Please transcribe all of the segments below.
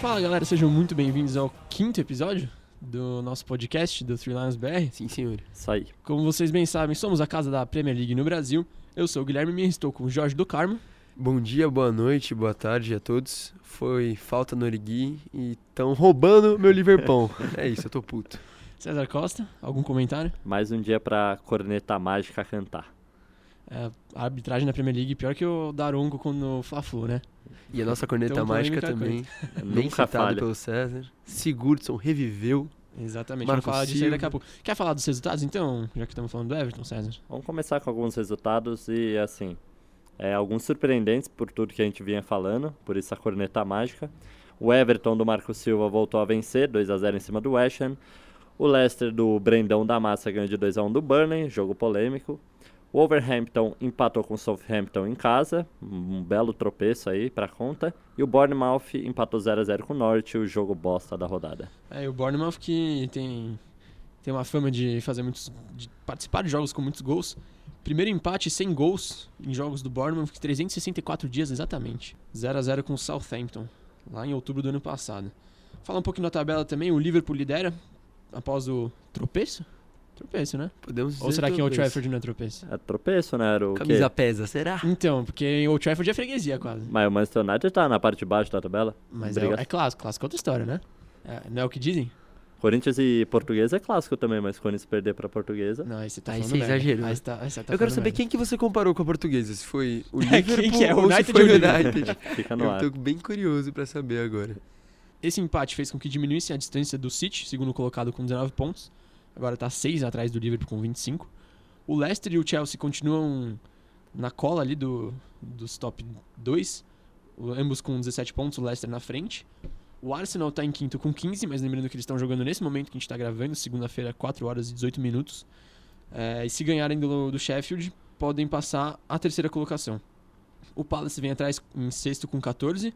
Fala galera, sejam muito bem-vindos ao quinto episódio do nosso podcast do Three Lions BR. Sim, senhor. Isso aí. Como vocês bem sabem, somos a casa da Premier League no Brasil. Eu sou o Guilherme Mir, estou com o Jorge do Carmo. Bom dia, boa noite, boa tarde a todos. Foi falta no Origui e estão roubando meu Liverpool. é isso, eu tô puto. César Costa, algum comentário? Mais um dia pra corneta mágica cantar. É, a arbitragem na Premier League pior que o Daronco no Fla-Flu, né? E a nossa corneta Então, mágica também, bem falha. pelo César. Sigurdsson reviveu. Exatamente, Marco vamos falar disso aí daqui a pouco. Quer falar dos resultados então, já que estamos falando do Everton, César? Vamos começar com alguns resultados e, assim, é, alguns surpreendentes por tudo que a gente vinha falando, por isso a corneta mágica. O Everton do Marco Silva voltou a vencer, 2 a 0 em cima do West Ham. O Leicester do Brendão da Massa ganhou de 2 a 1 do Burnley, jogo polêmico. O Wolverhampton empatou com o Southampton em casa, um belo tropeço aí pra conta. E o Bournemouth empatou 0 a 0 com o Norte, o jogo bosta da rodada. É, e o Bournemouth que tem, tem uma fama de fazer muitos. de participar de jogos com muitos gols. Primeiro empate sem gols em jogos do Bournemouth, 364 dias exatamente. 0 a 0 com o Southampton, lá em outubro do ano passado. Falar um pouquinho da tabela também, o Liverpool lidera após o tropeço? Tropeço, né? Podemos dizer Ou será que em Old. Trafford não é tropeço? É tropeço, né? Era o Camisa quê? pesa, será? Então, porque em Old Trafford é freguesia quase. Mas o Manchester United tá na parte de baixo da tabela. Mas é, é clássico, clássico é outra história, né? É, não é o que dizem? Corinthians e Portuguesa é clássico também, mas Corinthians perder pra Portuguesa. Não, aí você tá Aí falando você exagerou. Aí você tá, aí você tá eu quero saber merda. quem que você comparou com a portuguesa. Se foi o Liverpool quem que é, o ou se United foi ou o? United. Fica no eu ar. tô bem curioso pra saber agora. Esse empate fez com que diminuísse a distância do City, segundo colocado com 19 pontos. Agora tá 6 atrás do Liverpool com 25. O Leicester e o Chelsea continuam na cola ali do, dos top 2. o- Ambos com 17 pontos, o Leicester na frente. O Arsenal tá em quinto com 15, mas lembrando que eles estão jogando nesse momento que a gente tá gravando, segunda-feira, 4 horas e 18 minutos. É, e se ganharem do, do Sheffield, podem passar a terceira colocação. O Palace vem atrás em sexto com 14.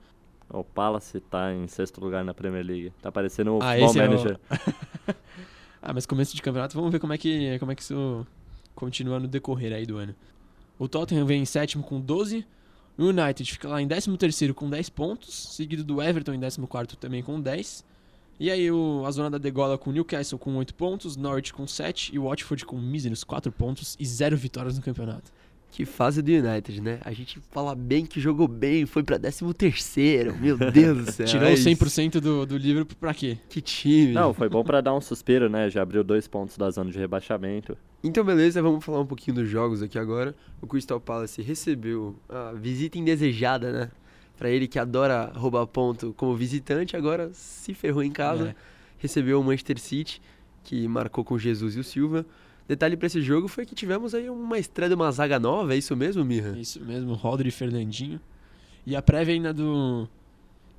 O Palace tá em sexto lugar na Premier League. Tá parecendo o Ah, esse é o- Manager. Ah, mas começo de campeonato, vamos ver como é que, como é que isso continua no decorrer aí do ano. O Tottenham vem em sétimo com 12. O United fica lá em 13º com 10 pontos, seguido do Everton em 14º também com 10. E aí o, a zona da degola com o Newcastle com 8 pontos, Norwich com 7 e o Watford com míseros 4 pontos e 0 vitórias no campeonato. Que fase do United, né? A gente fala bem que jogou bem, foi pra 13 terceiro. Meu Deus do céu. Tirou é 100% do, do Liverpool pra quê? Que time. Não, foi bom pra dar um suspiro, né? Já abriu dois pontos da zona de rebaixamento. Então, beleza, vamos falar um pouquinho dos jogos aqui agora. O Crystal Palace recebeu a visita indesejada, né? Pra ele que adora roubar ponto como visitante, agora se ferrou em casa. É. Recebeu o Manchester City, que marcou com Jesus e o Silva. Detalhe pra esse jogo foi que tivemos aí uma estreia de uma zaga nova, é isso mesmo, Mirra? Isso mesmo, Rodri e Fernandinho. E a prévia ainda do.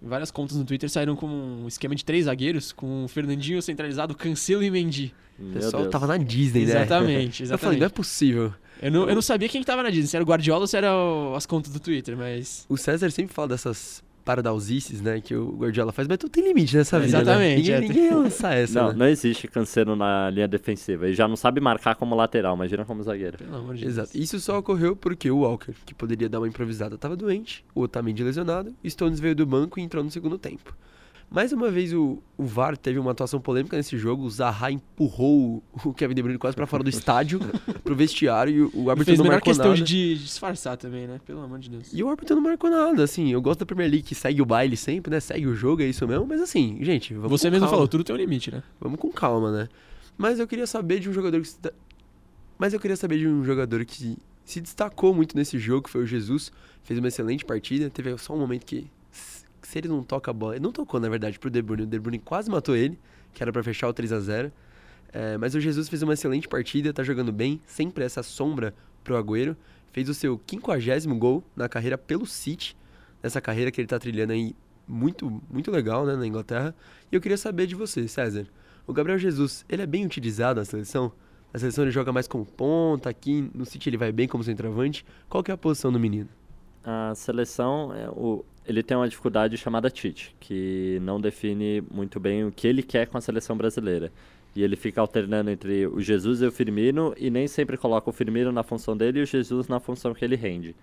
Várias contas no Twitter saíram com um esquema de três zagueiros, com o Fernandinho centralizado, Cancelo e Mendy. O pessoal Deus. tava na Disney, né? Exatamente, Eu falei, exatamente. não é possível. Eu não, eu não sabia quem tava na Disney, se era o Guardiola ou se era o- as contas do Twitter, mas. O César sempre fala dessas paradausices, né, que o Guardiola faz, mas tudo tem limite nessa vida, Exatamente, né? é. Ninguém, ninguém lança essa, Não, né? não existe Cancelo na linha defensiva. Ele já não sabe marcar como lateral, imagina como zagueiro. Pelo amor de Exato. Deus. Isso só ocorreu porque o Walker, que poderia dar uma improvisada, estava doente, o Otamendi lesionado, e Stones veio do banco e entrou no segundo tempo. Mais uma vez o, o VAR teve uma atuação polêmica nesse jogo, o Zaha empurrou o, Kevin De Bruyne quase para fora do estádio, pro vestiário, e o, o árbitro fez a não menor marcou questão nada. de, disfarçar também, né? Pelo amor de Deus. E o árbitro não marcou nada, assim, eu gosto da Premier League que segue o baile sempre, né, segue o jogo, é isso mesmo, mas assim, gente, vamos Você mesmo calma. falou, tudo tem um limite, né? Vamos com calma, né? Mas eu queria saber de um jogador que Mas eu queria saber de um jogador que se destacou muito nesse jogo, que foi o Jesus. Fez uma excelente partida. Teve só um momento que, se ele não toca a bola. Ele não tocou, na verdade, pro De Bruyne. O De Bruyne quase matou ele, que era pra fechar o 3 a 0 É, Mas o Jesus fez uma excelente partida, tá jogando bem, sempre essa sombra pro Agüero. Fez o seu 50 gol na carreira pelo City. Nessa carreira que ele tá trilhando aí muito, muito legal, né, na Inglaterra. E eu queria saber de você, César. O Gabriel Jesus, ele é bem utilizado na seleção? Na seleção ele joga mais como ponta, aqui no City ele vai bem como centroavante. Qual que é a posição do menino? A seleção, é, o, ele tem uma dificuldade chamada Tite, que não define muito bem o que ele quer com a seleção brasileira. E ele fica alternando entre o Jesus e o Firmino e nem sempre coloca o Firmino na função dele e o Jesus na função que ele rende.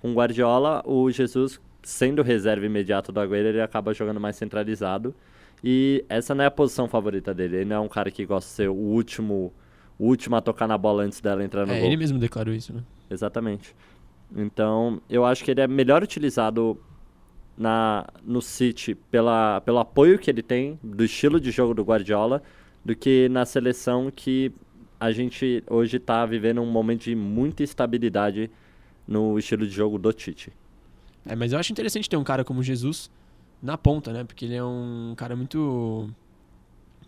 Com o Guardiola, o Jesus, sendo reserva imediato do Agüero, ele acaba jogando mais centralizado. E essa não é a posição favorita dele. Ele não é um cara que gosta de ser o último, o último a tocar na bola antes dela entrar no É, gol. ele mesmo declarou isso, né? Exatamente. Então, eu acho que ele é melhor utilizado na, no City pela, pelo apoio que ele tem do estilo de jogo do Guardiola do que na seleção que a gente hoje está vivendo um momento de muita instabilidade no estilo de jogo do Tite. É, mas eu acho interessante ter um cara como Jesus na ponta, né? Porque ele é um cara muito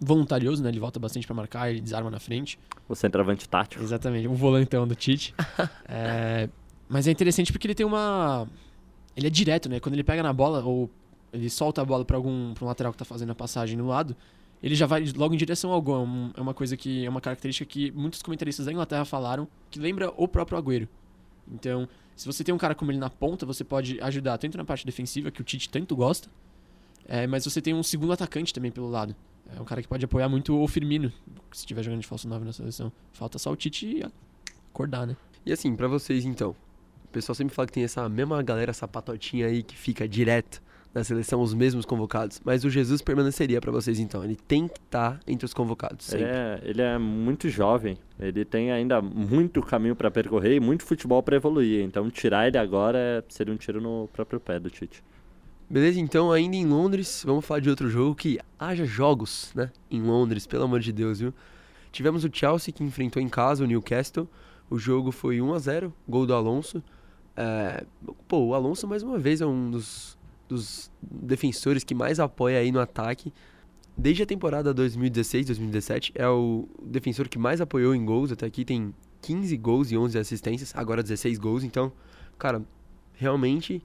voluntarioso, né? Ele volta bastante pra marcar, ele desarma na frente. O centroavante tático. Exatamente, o volantão do Tite. É, mas é interessante porque ele tem uma. Ele é direto, né? Quando ele pega na bola ou ele solta a bola pra algum pra um lateral que tá fazendo a passagem no lado, ele já vai logo em direção ao gol. É É uma coisa que é uma característica que muitos comentaristas da Inglaterra falaram que lembra o próprio Agüero. Então, se você tem um cara como ele na ponta, você pode ajudar tanto na parte defensiva, que o Tite tanto gosta, é, mas você tem um segundo atacante também pelo lado. É um cara que pode apoiar muito o Firmino, se estiver jogando de falso 9 na seleção. Falta só o Tite acordar, né? E assim, pra vocês então, pessoal sempre fala que tem essa mesma galera sapatotinha aí que fica direto na seleção, os mesmos convocados. Mas o Jesus permaneceria pra vocês então. Ele tem que estar entre os convocados. Ele é, ele é muito jovem, ele tem ainda muito caminho para percorrer e muito futebol para evoluir. Então, tirar ele agora é- seria um tiro no próprio pé do Tite. Beleza, então ainda em Londres, vamos falar de outro jogo que haja jogos, né? Em Londres, pelo amor de Deus, viu? Tivemos o Chelsea que enfrentou em casa o Newcastle. O jogo foi 1 a 0 gol do Alonso. É, Pô, o Alonso mais uma vez é um dos, dos defensores que mais apoia aí no ataque. Desde a temporada 2016, 2017, é o defensor que mais apoiou em gols. Até aqui tem 15 gols e 11 assistências, agora 16 gols. Então, cara, realmente,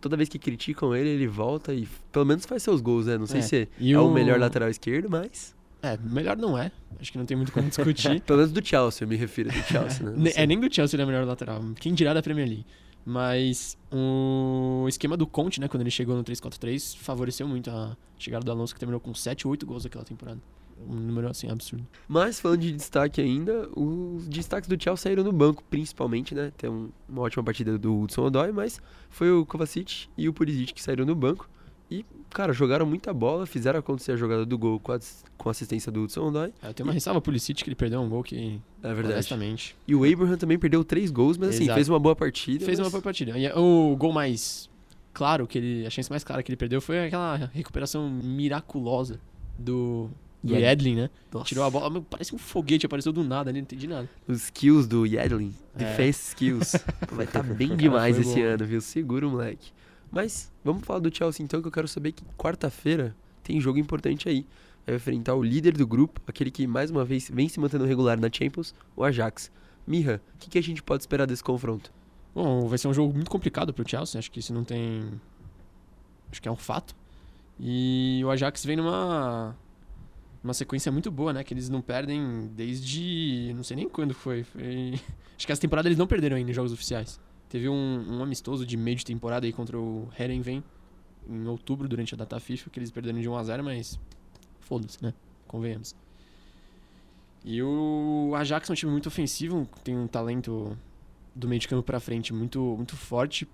toda vez que criticam ele, ele volta e pelo menos faz seus gols, né? Não sei É, se e é o o- melhor lateral esquerdo, mas. É, melhor não é. Acho que não tem muito como discutir. Pelo menos do Chelsea, eu me refiro do Chelsea, né? É, nem do Chelsea ele é o melhor lateral. Quem dirá da Premier League. Mas o esquema do Conte, né, quando ele chegou no 3-4-3, favoreceu muito a chegada do Alonso, que terminou com 7 ou 8 gols naquela temporada. Um número assim absurdo. Mas falando de destaque ainda, os destaques do Chelsea saíram no banco, principalmente, né? Tem um- uma ótima partida do Hudson Odoi, mas foi o Kovacic e o Pulisic que saíram no banco. E, cara, jogaram muita bola, fizeram acontecer a jogada do gol com a, com a assistência do Hudson Odoi. É, tenho uma ressalva pro Pulisic que ele perdeu um gol que, É verdade. honestamente, E o Abraham também perdeu três gols, mas assim, Exato. fez uma boa partida. fez mas... uma boa partida. E o gol mais claro, que ele, a chance mais clara que ele perdeu foi aquela recuperação miraculosa do, do Yedlin. Né? Nossa. Tirou a bola, parece um foguete, apareceu do nada ali, não entendi nada. Os skills do Yedlin, É. defense skills. Vai estar bem Cara, demais esse bom. ano, viu? Segura o moleque. Mas vamos falar do Chelsea então, que eu quero saber que quarta-feira tem jogo importante aí. Vai enfrentar o líder do grupo, aquele que mais uma vez vem se mantendo regular na Champions, o Ajax. Mirra, o que, que a gente pode esperar desse confronto? Bom, vai ser um jogo muito complicado pro Chelsea, acho que isso não tem. Acho que é um fato. E o Ajax vem numa. Uma sequência muito boa, né? Que eles não perdem desde. Não sei nem quando foi. foi... Acho que essa temporada eles não perderam ainda em jogos oficiais. Teve um, um amistoso de meio de temporada aí contra o Herenveen em outubro, durante a data FIFA, que eles perderam de 1x0, mas. Foda-se, né? Convenhamos. E o Ajax é um time muito ofensivo, tem um talento do meio de campo pra frente muito, muito forte.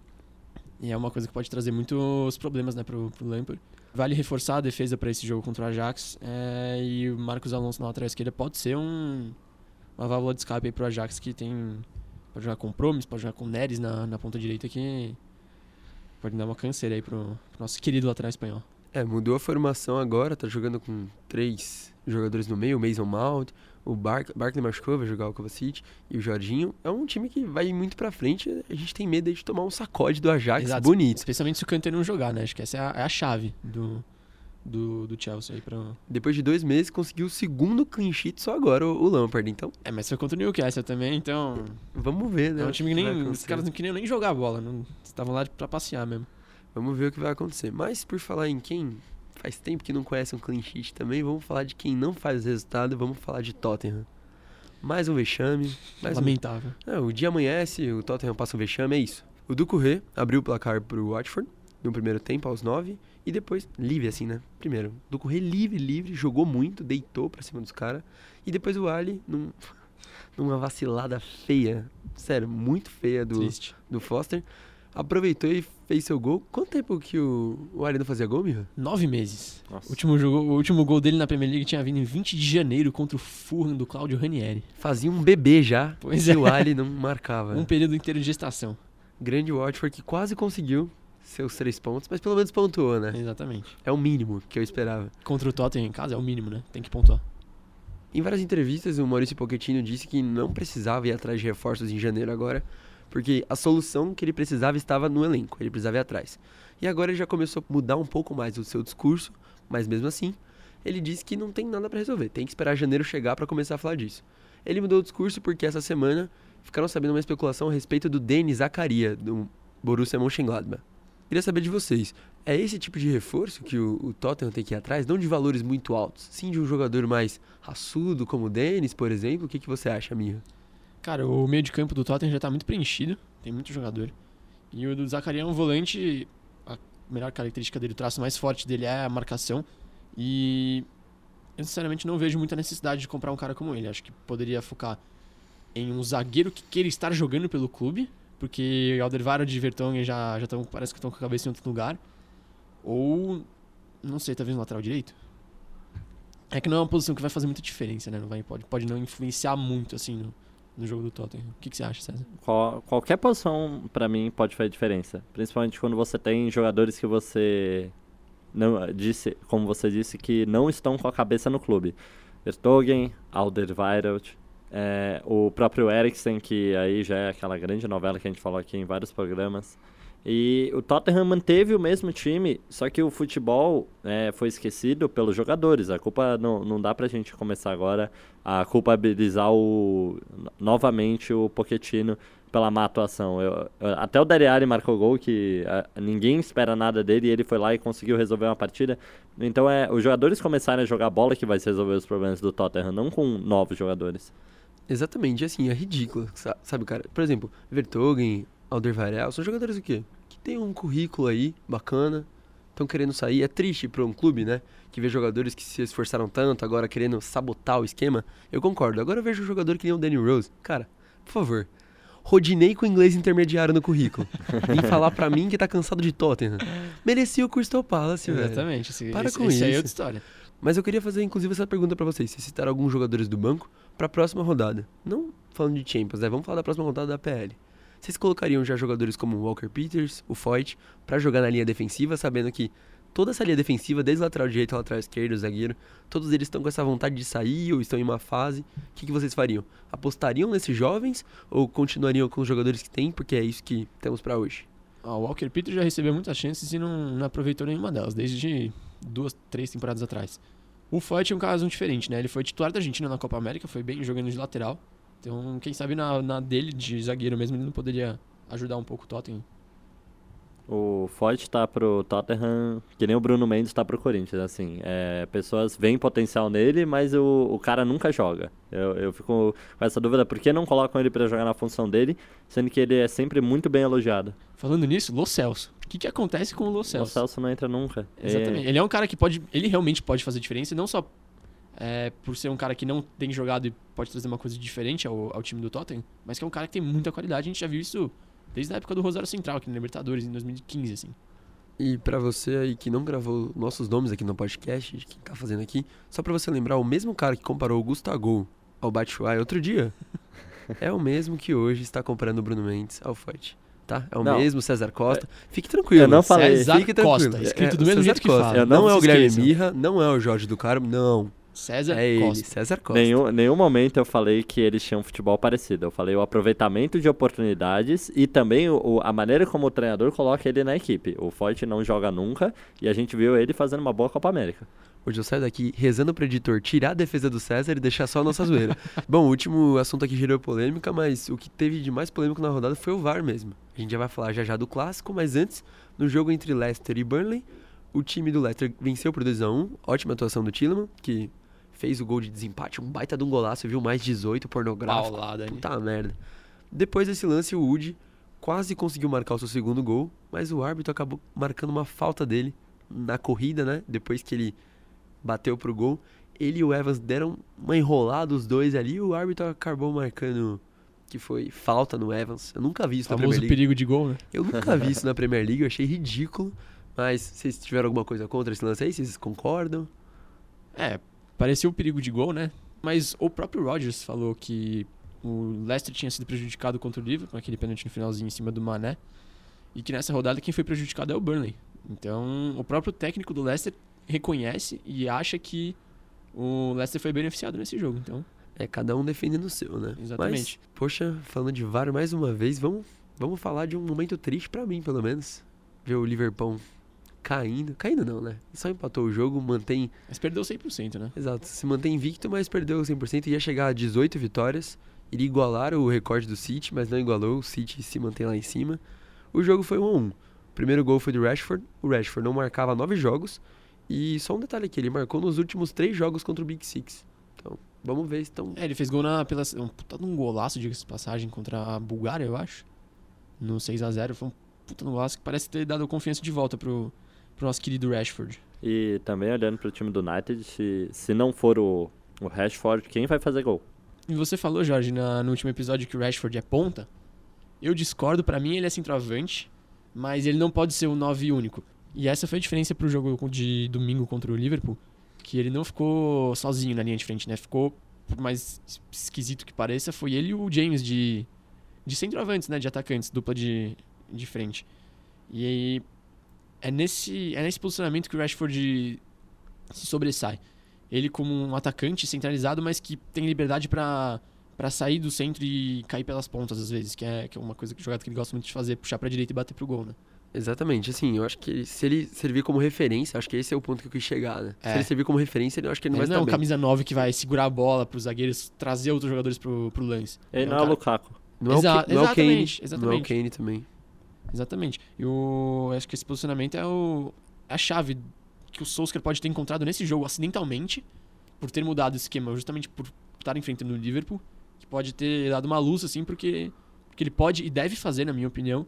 E é uma coisa que pode trazer muitos problemas né, pro, pro Lampard. Vale reforçar a defesa para esse jogo contra o Ajax. é, e o Marcos Alonso na lateral esquerda pode ser um, uma válvula de escape aí pro Ajax que tem. Pode jogar com Promis, pode jogar com Neres na, na ponta direita que pode dar uma canseira aí pro, pro nosso querido lateral espanhol. É, mudou a formação agora, tá jogando com três jogadores no meio, o Mason Mount, o Bark, Barkley machucou, vai jogar o Kovacic e o Jorginho. É um time que vai muito pra frente, a gente tem medo aí de tomar um sacode do Ajax Exato. bonito. Especialmente se o Kanté não jogar, né? Acho que essa é a, é a chave do, do, do Chelsea aí pra, Depois de dois meses, conseguiu o segundo clean sheet só agora, o, o Lampard. Então, É, mas foi contra o Newcastle também, então. vamos ver, né? É um time que nem. Os caras não queriam nem jogar a bola, não estavam lá pra passear mesmo. Vamos ver o que vai acontecer. Mas, por falar em quem faz tempo que não conhece um clean sheet também, vamos falar de quem não faz resultado, vamos falar de Tottenham. Mais um vexame, mais um Lamentável. É, o dia amanhece, o Tottenham passa um vexame, é isso. O Ducouré abriu o placar pro Watford no primeiro tempo, aos 9, e depois, livre assim, né? Primeiro, Ducouré livre, livre, jogou muito, deitou pra cima dos caras, e depois o Ali, num, numa vacilada feia, sério, muito feia do, Triste. do Foster. aproveitou e fez seu gol. Quanto tempo que o, o Ari não fazia gol, Mirra? Nove meses. Nossa. O último, jogo, o último gol dele na Premier League tinha vindo em 20 de janeiro contra o Fulham do Claudio Ranieri. Fazia um bebê já. Pois e é. o Ali não marcava. Um período inteiro de gestação. Grande Watford que quase conseguiu seus três pontos, mas pelo menos pontuou, né? Exatamente. É o mínimo que eu esperava. Contra o Tottenham em casa é o mínimo, né? Tem que pontuar. Em várias entrevistas, o Maurício Pochettino disse que não precisava ir atrás de reforços em janeiro agora, porque a solução que ele precisava estava no elenco, ele precisava ir atrás. E agora ele já começou a mudar um pouco mais o seu discurso, mas mesmo assim, ele disse que não tem nada para resolver, tem que esperar janeiro chegar para começar a falar disso. Ele mudou o discurso porque essa semana ficaram sabendo uma especulação a respeito do Denis Zakaria, do Borussia Mönchengladbach. Queria saber de vocês, é esse tipo de reforço que o, o Tottenham tem que ir atrás? Não de valores muito altos, sim de um jogador mais raçudo, como o Denis, por exemplo? O que, que você acha, Mirra? Cara, o meio de campo do Tottenham já tá muito preenchido, tem muito jogador. E o do Zacaria é um volante, a melhor característica dele, o traço mais forte dele é a marcação. E eu sinceramente não vejo muita necessidade de comprar um cara como ele. Acho que poderia focar em um zagueiro que queira estar jogando pelo clube, porque Alderweireld e Vertonghen já, já tão, parece que estão com a cabeça em outro lugar. Ou, não sei, talvez no lateral direito. É que não é uma posição que vai fazer muita diferença, né? Não vai, pode, pode não influenciar muito, assim, no, no jogo do Tottenham. O que, que você acha, César? Qual- qualquer posição, pra mim, pode fazer diferença. Principalmente quando você tem jogadores que você não disse, como você disse, que não estão com a cabeça no clube. Vertonghen, Alderweireld, é, o próprio Eriksen, que aí já é aquela grande novela que a gente falou aqui em vários programas. E o Tottenham manteve o mesmo time, só que o futebol é, foi esquecido pelos jogadores. A culpa não, não dá pra gente começar agora a culpabilizar o, novamente o Pochettino pela má atuação. Eu- eu- até o Dariari marcou gol que ah, ninguém espera nada dele e ele foi lá e conseguiu resolver uma partida. Então é os jogadores começarem a jogar bola que vai resolver os problemas do Tottenham, não com novos jogadores. Exatamente, assim, é ridículo, sa- sabe, cara? Por exemplo, Vertonghen, Alderweireld, são jogadores o quê? Que tem um currículo aí bacana, estão querendo sair. É triste para um clube, né? Que vê jogadores que se esforçaram tanto, agora querendo sabotar o esquema. Eu concordo. Agora eu vejo um jogador que nem o Danny Rose. Cara, por favor, rodinei com inglês intermediário no currículo. Vem falar pra mim que tá cansado de Tottenham. Merecia o Crystal Palace, velho. Exatamente. Para esse, com esse é isso. outra história. Mas eu queria fazer, inclusive, essa pergunta pra vocês. Vocês citaram alguns jogadores do banco pra próxima rodada. Não falando de Champions, né? Vamos falar da próxima rodada da PL. Vocês colocariam já jogadores como o Walker Peters, o Foyt, pra jogar na linha defensiva, sabendo que toda essa linha defensiva, desde lateral direito lateral esquerdo, zagueiro, todos eles estão com essa vontade de sair ou estão em uma fase. O que, que vocês fariam? Apostariam nesses jovens ou continuariam com os jogadores que têm, porque é isso que temos pra hoje? Ó, o Walker Peters já recebeu muitas chances e não, não aproveitou nenhuma delas, desde duas, três temporadas atrás. O Foyt é um caso diferente, né? Ele foi titular da Argentina na Copa América, foi bem jogando de lateral. Então, quem sabe na, na dele, de zagueiro mesmo, ele não poderia ajudar um pouco o Tottenham. O Foyt tá pro Tottenham, que nem o Bruno Mendes tá pro Corinthians, assim. É, pessoas veem potencial nele, mas o, o cara nunca joga. Eu, eu fico com essa dúvida, por que não colocam ele pra jogar na função dele, sendo que ele é sempre muito bem elogiado? Falando nisso, Lo Celso. O que, que acontece com o Lo O Celso? Celso não entra nunca. Exatamente. Ele é um cara que pode. Ele realmente pode fazer diferença, não só é, por ser um cara que não tem jogado e pode trazer uma coisa diferente ao, ao time do Tottenham, mas que é um cara que tem muita qualidade. A gente já viu isso desde a época do Rosário Central, aqui na Libertadores, em 2015, assim. E pra você aí que não gravou nossos nomes aqui no podcast, de quem tá fazendo aqui, só pra você lembrar, o mesmo cara que comparou o Gustavo ao Batshuayi outro dia, é o mesmo que hoje está comparando o Bruno Mendes ao Fight. Tá? É o Não. mesmo César Costa. Fique tranquilo. Eu não falei. César Fique tranquilo. Costa, escrito É, do mesmo César jeito que Costa. fala. Eu Não, não é o Guilherme. Mirra, não é o Jorge do Carmo, não. César é ele, Costa. César Costa. Nenhum, nenhum momento eu falei que eles tinham futebol parecido. Eu falei o aproveitamento de oportunidades e também o, o- a maneira como o treinador coloca ele na equipe. O Forte não joga nunca e a gente viu ele fazendo uma boa Copa América. Hoje eu saio daqui rezando pro editor tirar a defesa do César e deixar só a nossa zoeira. Bom, o último assunto aqui gerou polêmica, mas o que teve de mais polêmico na rodada foi o VAR mesmo. A gente já vai falar já já do clássico, mas antes, no jogo entre Leicester e Burnley, o time do Leicester venceu por 2x1. Ótima atuação do Tillman, que fez o gol de desempate, um baita de um golaço, viu? Mais 18 pornográfico. Paulada ali. Puta merda. Depois desse lance, o Wood quase conseguiu marcar o seu segundo gol, mas o árbitro acabou marcando uma falta dele na corrida, né? Depois que ele bateu pro gol. Ele e o Evans deram uma enrolada os dois ali, e o árbitro acabou marcando que foi falta no Evans. Eu nunca vi isso na Famoso Premier League. perigo de gol, né? Eu nunca vi isso na Premier League, eu achei ridículo. Mas vocês tiveram alguma coisa contra esse lance aí? Vocês concordam? É, parecia um perigo de gol, né? Mas o próprio Rodgers falou que o Leicester tinha sido prejudicado contra o Liverpool, aquele pênalti no finalzinho em cima do Mané, e que nessa rodada quem foi prejudicado é o Burnley. Então, o próprio técnico do Leicester reconhece e acha que o Leicester foi beneficiado nesse jogo. Então, É cada um defendendo o seu, né? Exatamente. Mas, poxa, falando de VAR mais uma vez, vamos, vamos falar de um momento triste pra mim, pelo menos. Ver o Liverpool caindo. Caindo não, né? Só empatou o jogo, mantém mas perdeu 100%, né? Exato, se mantém invicto, mas perdeu 100%. Ia chegar a 18 vitórias, iria igualar o recorde do City, mas não igualou. O City se mantém lá em cima. O jogo foi 1 a 1 O primeiro gol foi do Rashford. O Rashford não marcava nove jogos. E só um detalhe aqui, ele marcou nos últimos três jogos contra o Big Six. Então, vamos ver se estão... É, ele fez gol na, pela, um puta de um golaço, diga-se de passagem, contra a Bulgária, eu acho. No 6 a 0 Foi um puta golaço que parece ter dado confiança de volta pro, pro nosso querido Rashford. E também olhando pro time do United, se, se não for o, o Rashford, quem vai fazer gol? E você falou, Jorge, na- no último episódio que o Rashford é ponta. Eu discordo, pra mim ele é centroavante, mas ele não pode ser o 9 único. E essa foi a diferença pro jogo de domingo contra o Liverpool, que ele não ficou sozinho na linha de frente, né? Ficou, por mais es- esquisito que pareça, foi ele e o James de, de centroavantes, né? De atacantes, dupla de, de frente. E aí, é nesse, é nesse posicionamento que o Rashford se sobressai. Ele como um atacante centralizado, mas que tem liberdade pra para sair do centro e cair pelas pontas às vezes, que é, que é uma coisa que o jogador que ele gosta muito de fazer, puxar pra direita e bater pro gol, né? Exatamente, assim, eu acho que se ele servir como referência, acho que esse é o ponto que eu quis chegar, né? Se É. ele servir como referência, eu acho que ele não Ele vai não é estar um bem. camisa 9 que vai segurar a bola pros zagueiros, trazer outros jogadores pro, pro lance. Ele É um não é o Lukaku. Não é o Exa- é o Kane, exatamente, não é o exatamente. Kane também. Exatamente. E o, acho que esse posicionamento é o, a chave que o Solskjaer pode ter encontrado nesse jogo acidentalmente, por ter mudado o esquema, justamente por estar enfrentando o Liverpool, que pode ter dado uma luz, assim, porque, porque ele pode e deve fazer, na minha opinião,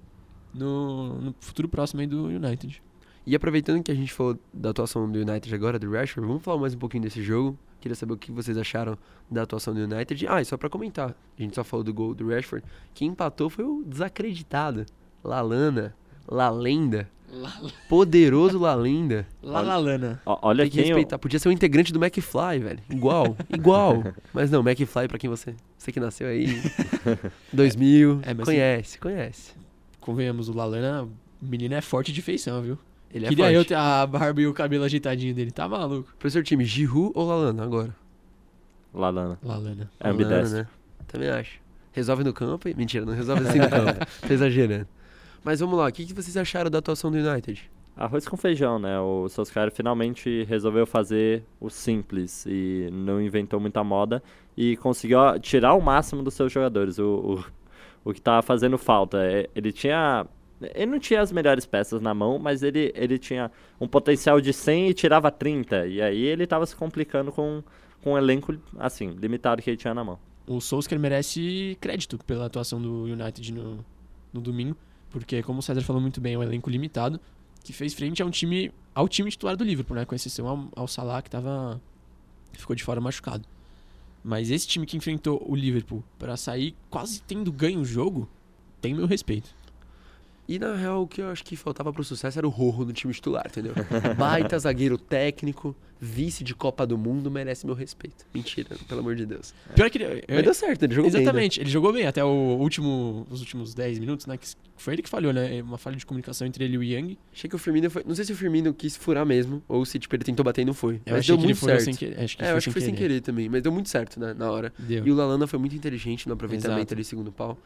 no, no futuro próximo aí do United. E aproveitando que a gente falou da atuação do United agora, do Rashford, vamos falar mais um pouquinho desse jogo. Queria saber o que vocês acharam da atuação do United. Ah, e só pra comentar, a gente só falou do gol do Rashford. Quem empatou foi o desacreditado. Lalana, Lalenda, poderoso Lalenda. Lalana. Ó, Olha Tem que quem eu- respeitar. Podia ser um integrante do McFly, velho. Igual, igual. Mas não, McFly pra quem você... Você que nasceu aí, 2000, É, conhece, conhece. Convenhamos, o Lalana, o menino é forte de feição, viu? Ele é Queria forte. eu ter a barba e o cabelo ajeitadinho dele, tá maluco? Professor time, Giroud ou Lalana agora? Lalana. Lalana. É ambidestro. né? Também acho. Resolve no campo e... Mentira, não resolve assim no campo. Tô exagerando. Mas vamos lá, o que, que vocês acharam da atuação do United? Arroz com feijão, né? O Solskjaer finalmente resolveu fazer o simples e não inventou muita moda e conseguiu tirar o máximo dos seus jogadores. O, o, o que tava fazendo falta. é, Ele tinha. Ele não tinha as melhores peças na mão, mas ele, ele tinha um potencial de 100 e tirava 30. E aí ele tava se complicando com, com um elenco, assim, limitado que ele tinha na mão. O Solskjaer merece crédito pela atuação do United no, no domingo, porque, como o César falou muito bem, é um elenco limitado que fez frente a um time, ao time titular do Liverpool, né? Com exceção ao, ao Salah, que tava, ficou de fora machucado. Mas esse time que enfrentou o Liverpool para sair quase tendo ganho o jogo, tem meu respeito. E na real, o que eu acho que faltava pro sucesso era o Rorro no time titular, entendeu? Baita zagueiro técnico, vice de Copa do Mundo, merece meu respeito. Mentira, pelo amor de Deus. Pior que ele, Mas deu certo, ele jogou bem, né? Exatamente, ele jogou bem até o último, os últimos 10 minutos, né? Que foi ele que falhou, né? Uma falha de comunicação entre ele e o Yang. Achei que o Firmino foi... Não sei se o Firmino quis furar mesmo, ou se tipo, ele tentou bater e não foi. Eu mas deu que muito certo. sem querer. Acho que É, foi eu acho sem que foi sem querer também, mas deu muito certo né, na hora. Deu. E o Lalana foi muito inteligente no aproveitamento Exato. ali, segundo pau.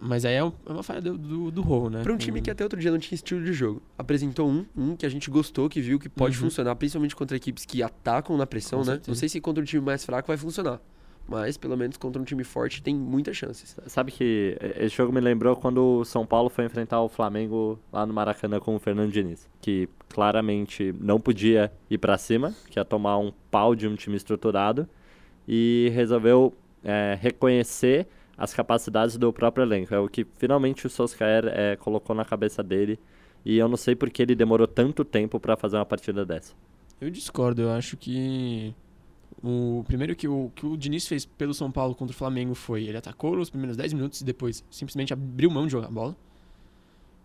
Mas aí é, um- é uma falha do, do, do né? Pra um time que até outro dia não tinha estilo de jogo. Apresentou um, um que a gente gostou, que viu que pode Uhum. funcionar, principalmente contra equipes que atacam na pressão, Com né? certeza. Não sei se contra um time mais fraco vai funcionar. Mas, pelo menos, contra um time forte tem muitas chances. Sabe que esse jogo me lembrou quando o São Paulo foi enfrentar o Flamengo lá no Maracanã com o Fernando Diniz, que claramente não podia ir pra cima, que ia tomar um pau de um time estruturado, e resolveu é, reconhecer as capacidades do próprio elenco. É o que finalmente o Solskjaer é, colocou na cabeça dele, e eu não sei por que ele demorou tanto tempo pra fazer uma partida dessa. Eu discordo, eu acho que O primeiro que o, que o Diniz fez pelo São Paulo contra o Flamengo foi ele atacou nos primeiros 10 minutos e depois simplesmente abriu mão de jogar a bola.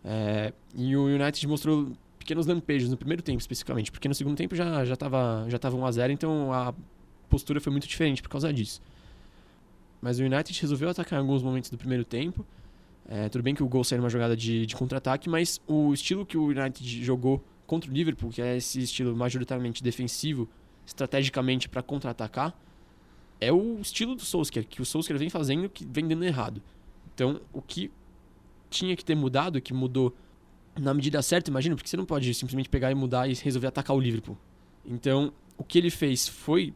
É, e o United mostrou pequenos lampejos no primeiro tempo, especificamente, porque no segundo tempo já, já estava já tava 1x0, então a postura foi muito diferente por causa disso. Mas o United resolveu atacar em alguns momentos do primeiro tempo. É, tudo bem que o gol saiu numa jogada de, de contra-ataque, mas o estilo que o United jogou contra o Liverpool, que é esse estilo majoritariamente defensivo, estrategicamente para contra-atacar, é o estilo do Solskjaer, que o Solskjaer vem fazendo que vem dando errado. Então, o que tinha que ter mudado, que mudou na medida certa, imagina, porque você não pode simplesmente pegar e mudar e resolver atacar o Liverpool. Então, o que ele fez foi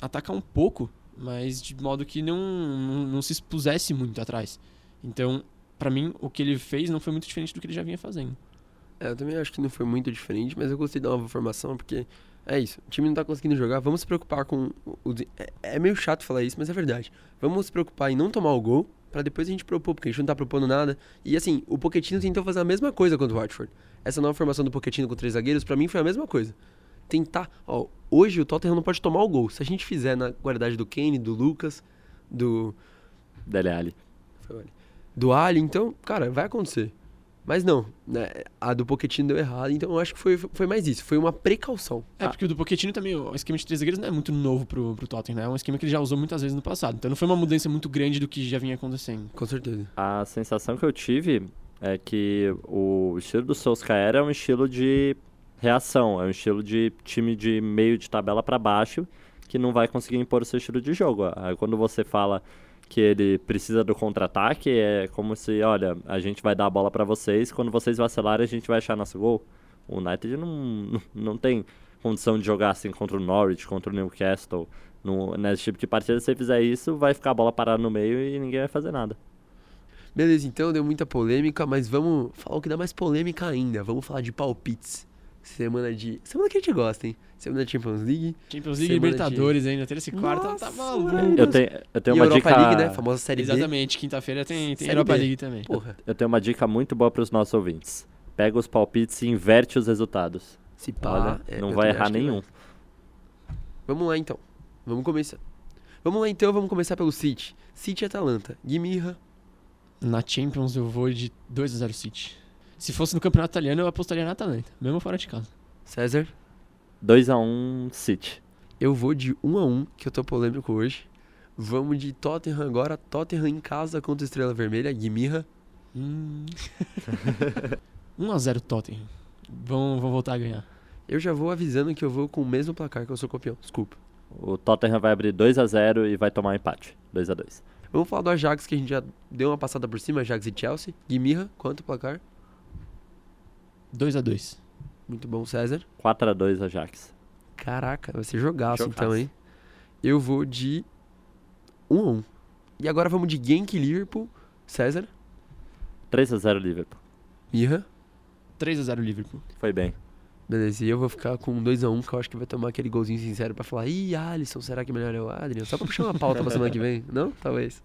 atacar um pouco, mas de modo que não, não, não se expusesse muito atrás. Então, para mim, o que ele fez não foi muito diferente do que ele já vinha fazendo. É, eu também acho que não foi muito diferente, mas eu gostei da nova formação, porque é isso. O time não tá conseguindo jogar, vamos se preocupar com. O, é, é, meio chato falar isso, mas é verdade. Vamos se preocupar em não tomar o gol, para depois a gente propor, porque a gente não tá propondo nada. E assim, o Pochettino tentou fazer a mesma coisa contra o Watford. Essa nova formação do Pochettino com três zagueiros, para mim foi a mesma coisa. Tentar. Ó, hoje o Tottenham não pode tomar o gol. Se a gente fizer na qualidade do Kane, do Lucas, do. Dele Ali. Do Ali, então, cara, vai acontecer. Mas não, né, a do Pochettino deu errado, então eu acho que foi, foi mais isso, foi uma precaução. É, ah. porque o do Pochettino também, o esquema de três zagueiros não é muito novo pro, pro Tottenham, né? É um esquema que ele já usou muitas vezes no passado. Então não foi uma mudança muito grande do que já vinha acontecendo. Com certeza. A sensação que eu tive é que o estilo do Solskjaer é um estilo de reação, é um estilo de time de meio de tabela para baixo que não vai conseguir impor o seu estilo de jogo. Aí quando você fala que ele precisa do contra-ataque, é como se, olha, a gente vai dar a bola para vocês, quando vocês vacilarem a gente vai achar nosso gol. O United não, não tem condição de jogar assim contra o Norwich, contra o Newcastle. No, nesse tipo de partida, se você fizer isso, vai ficar a bola parada no meio e ninguém vai fazer nada. Beleza, então deu muita polêmica, mas vamos falar o que dá mais polêmica ainda. Vamos falar de palpites. Semana de. Semana que a gente gosta, hein? Semana de Champions League. Champions League Libertadores de... ainda, terça e quarta, tá maluco. Eu tenho, eu tenho uma Europa dica. League, né? Famosa série Exatamente, quinta-feira tem, tem Europa B. League também. Porra. Eu tenho uma dica muito boa para os nossos ouvintes. Pega os palpites e inverte os resultados. Se pá, Olha, é, não vai errar nenhum. Vamos lá então. Vamos começar. Vamos lá então, vamos começar pelo City. City e Atalanta. Guimirra. Na Champions eu vou de 2 a 0 City. Se fosse no campeonato italiano, eu apostaria na Atalanta, mesmo fora de casa. César? 2x1 City. Eu vou de 1x1, que eu tô polêmico hoje. Vamos de Tottenham agora. Tottenham em casa contra Estrela Vermelha. Guimirra. Hum. 1x0 Tottenham. Vão, vão voltar a ganhar. Eu já vou avisando que eu vou com o mesmo placar que eu sou campeão. Desculpa. O Tottenham vai abrir 2x0 e vai tomar um empate. 2x2. Vamos falar do Ajax, que a gente já deu uma passada por cima. Ajax e Chelsea. Guimirra, quanto placar? 2 a 2 Muito bom, César. 4 a 2 Ajax. Caraca, vai ser jogaço, jogaço. então, hein? Eu vou de 1 a 1 E agora vamos de Genk Liverpool. César. 3 a 0 Liverpool. Mirra. 3 a 0 Liverpool. Foi bem. Beleza, e eu vou ficar com 2x1, que eu acho que vai tomar aquele golzinho sincero pra falar, ih, Alisson, será que melhor é o Adrian? Só pra puxar uma pauta pra semana que vem, não? Talvez.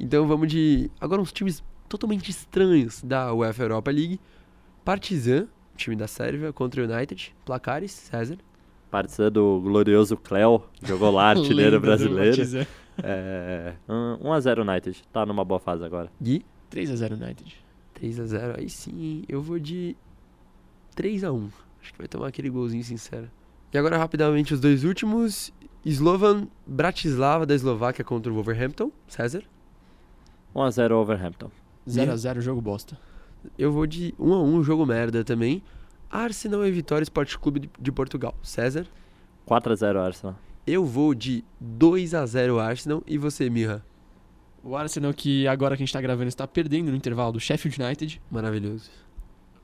Então vamos de. Agora uns times totalmente estranhos da UEFA Europa League. Partizan, time da Sérvia, contra o United. Placares, César. Partizan do glorioso Cleo, jogou lá, artilheiro brasileiro. É, 1x0 United, tá numa boa fase agora. Gui? 3x0 United. 3x0, aí sim, eu vou de 3x1. Acho que vai tomar aquele golzinho sincero. E agora, rapidamente, os dois últimos. Slovan Bratislava da Eslováquia contra o Wolverhampton. César? 1x0 Wolverhampton. 0x0 jogo bosta. Eu vou de 1 a 1 jogo merda também. Arsenal e Vitória Esporte Clube de Portugal. César? 4 a 0 Arsenal. Eu vou de 2 a 0 Arsenal e você, Mirra? O Arsenal que agora que a gente tá gravando está perdendo no intervalo do Sheffield United. Maravilhoso.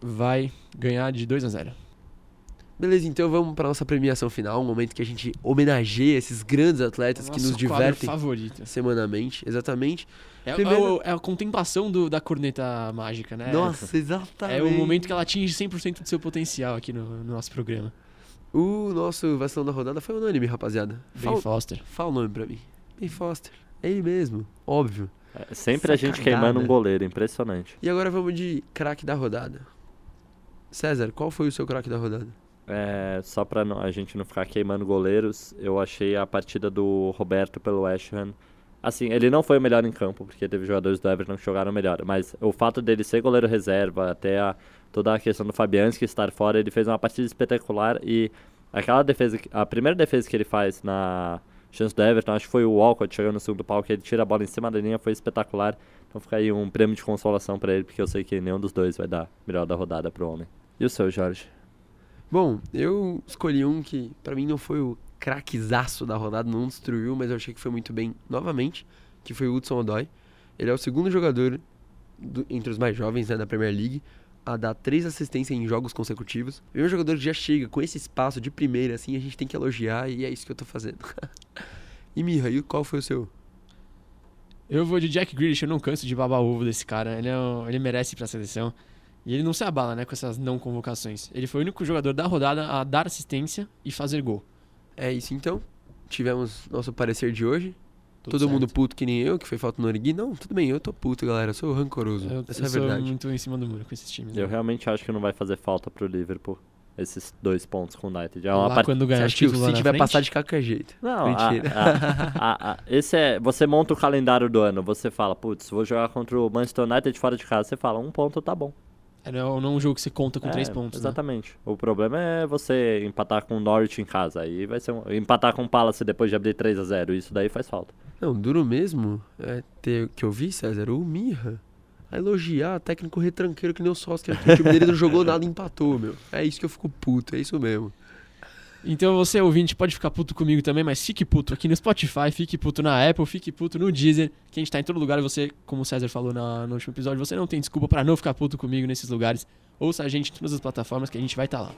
Vai ganhar de 2 a 0. Beleza, então vamos para nossa premiação final, um momento que a gente homenageia esses grandes atletas que nos divertem favorito. semanalmente, exatamente. É, é Primeiro... é, é, a contemplação do, da corneta mágica, né? Nossa, exatamente. É o momento que ela atinge 100% do seu potencial aqui no, no, nosso programa. O nosso vacilão da rodada foi unânime, rapaziada. Ben Foster. Fala o nome pra mim. Ben Foster. É ele mesmo, óbvio. É, sempre Essa a gente cagada. queimando um goleiro, impressionante. E agora vamos de craque da rodada. César, qual foi o seu craque da rodada? É, só não- a gente não ficar queimando goleiros, eu achei a partida do Roberto pelo West Ham. Assim, ele não foi o melhor em campo, porque teve jogadores do Everton que jogaram melhor. Mas o fato dele ser goleiro reserva, até a, toda a questão do Fabianski estar fora, ele fez uma partida espetacular. E aquela defesa, a primeira defesa que ele faz na chance do Everton, acho que foi o Walcott chegando no segundo pau, que ele tira a bola em cima da linha, foi espetacular. Então fica aí um prêmio de consolação pra ele, porque eu sei que nenhum dos dois vai dar melhor da rodada pro homem. E o seu, Jorge? Bom, eu escolhi um que pra mim não foi o craquezaço da rodada, não destruiu, mas eu achei que foi muito bem novamente, que foi o Hudson Odoi. Ele é o segundo jogador do- entre os mais jovens né, da Premier League a dar três assistências em jogos consecutivos. E um jogador que já chega com esse espaço de primeira, assim, a gente tem que elogiar e é isso que eu tô fazendo. e e qual foi o seu? Eu vou de Jack Grealish, eu não canso de babar ovo desse cara. Ele, é um- ele merece ir pra seleção. E ele não se abala, né, com essas não convocações. Ele foi o único jogador da rodada a dar assistência e fazer gol. É isso então. Tivemos nosso parecer de hoje. Tudo Todo certo. mundo puto que nem eu, que foi falta no Origui. Não, tudo bem, eu tô puto, galera. Eu sou rancoroso. Eu, Essa eu é a sou verdade. muito em cima do muro com esses times. Eu né? realmente acho que não vai fazer falta pro Liverpool esses dois pontos com o United. É Lá uma partida. quando Você ganhar o acha que o lá City vai frente, passar de qualquer jeito? Não, a- Mentira. a- a- a- esse é. Você monta o calendário do ano, você fala, putz, vou jogar contra o Manchester United fora de casa. Você fala, um ponto tá bom. É, não, não é um jogo que você conta com É, três pontos, né? Exatamente. O problema é você empatar com o Norwich em casa. Aí vai ser um, empatar com o Palace depois de abrir 3 a 0 Isso daí faz falta. Não, duro mesmo é ter que eu vi, César, o Mirra. A elogiar técnico retranqueiro que nem o que O time dele não jogou nada e empatou, meu. É isso que eu fico puto, é isso mesmo. Então você, ouvinte, pode ficar puto comigo também, mas fique puto aqui no Spotify, fique puto na Apple, fique puto no Deezer, que a gente tá em todo lugar e você, como o César falou na- no último episódio, você não tem desculpa pra não ficar puto comigo nesses lugares. Ouça a gente em todas as plataformas que a gente vai estar lá.